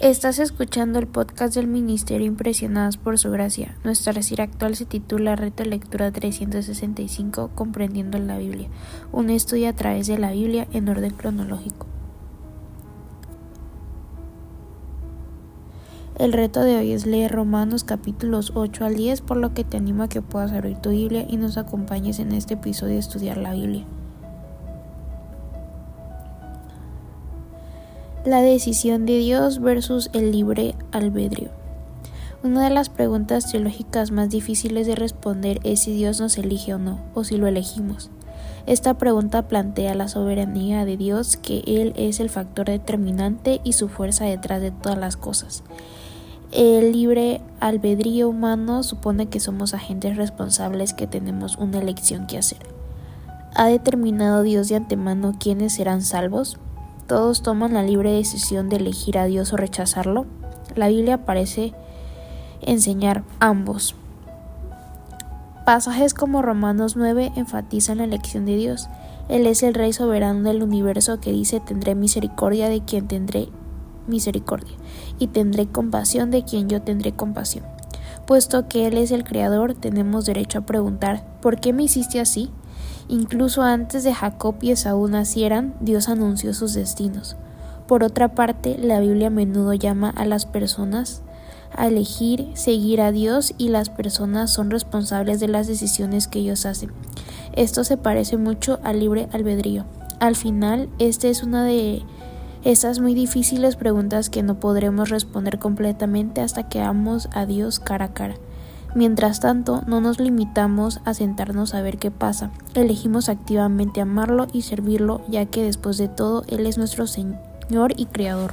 Estás escuchando el podcast del Ministerio Impresionadas por Su Gracia. Nuestra serie actual se titula Reto Lectura 365 Comprendiendo la Biblia, un estudio a través de la Biblia en orden cronológico. El reto de hoy es leer Romanos capítulos 8 al 10, por lo que te animo a que puedas abrir tu Biblia y nos acompañes en este episodio de estudiar la Biblia. La decisión de Dios versus el libre albedrío. Una de las preguntas teológicas más difíciles de responder es si Dios nos elige o no, o si lo elegimos. Esta pregunta plantea la soberanía de Dios, que Él es el factor determinante y su fuerza detrás de todas las cosas. El libre albedrío humano supone que somos agentes responsables que tenemos una elección que hacer. ¿Ha determinado Dios de antemano quiénes serán salvos? Todos toman la libre decisión de elegir a Dios o rechazarlo? La Biblia parece enseñar ambos. Pasajes como Romanos 9 enfatizan la elección de Dios. Él es el Rey soberano del universo que dice tendré misericordia de quien tendré misericordia y tendré compasión de quien yo tendré compasión. Puesto que Él es el Creador, tenemos derecho a preguntar ¿por qué me hiciste así? Incluso antes de Jacob y Esaú nacieran, Dios anunció sus destinos. Por otra parte, la Biblia a menudo llama a las personas a elegir seguir a Dios y las personas son responsables de las decisiones que ellos hacen. Esto se parece mucho al libre albedrío. Al final, esta es una de esas muy difíciles preguntas que no podremos responder completamente hasta que amamos a Dios cara a cara. Mientras tanto, no nos limitamos a sentarnos a ver qué pasa. Elegimos activamente amarlo y servirlo, ya que después de todo Él es nuestro Señor y Creador.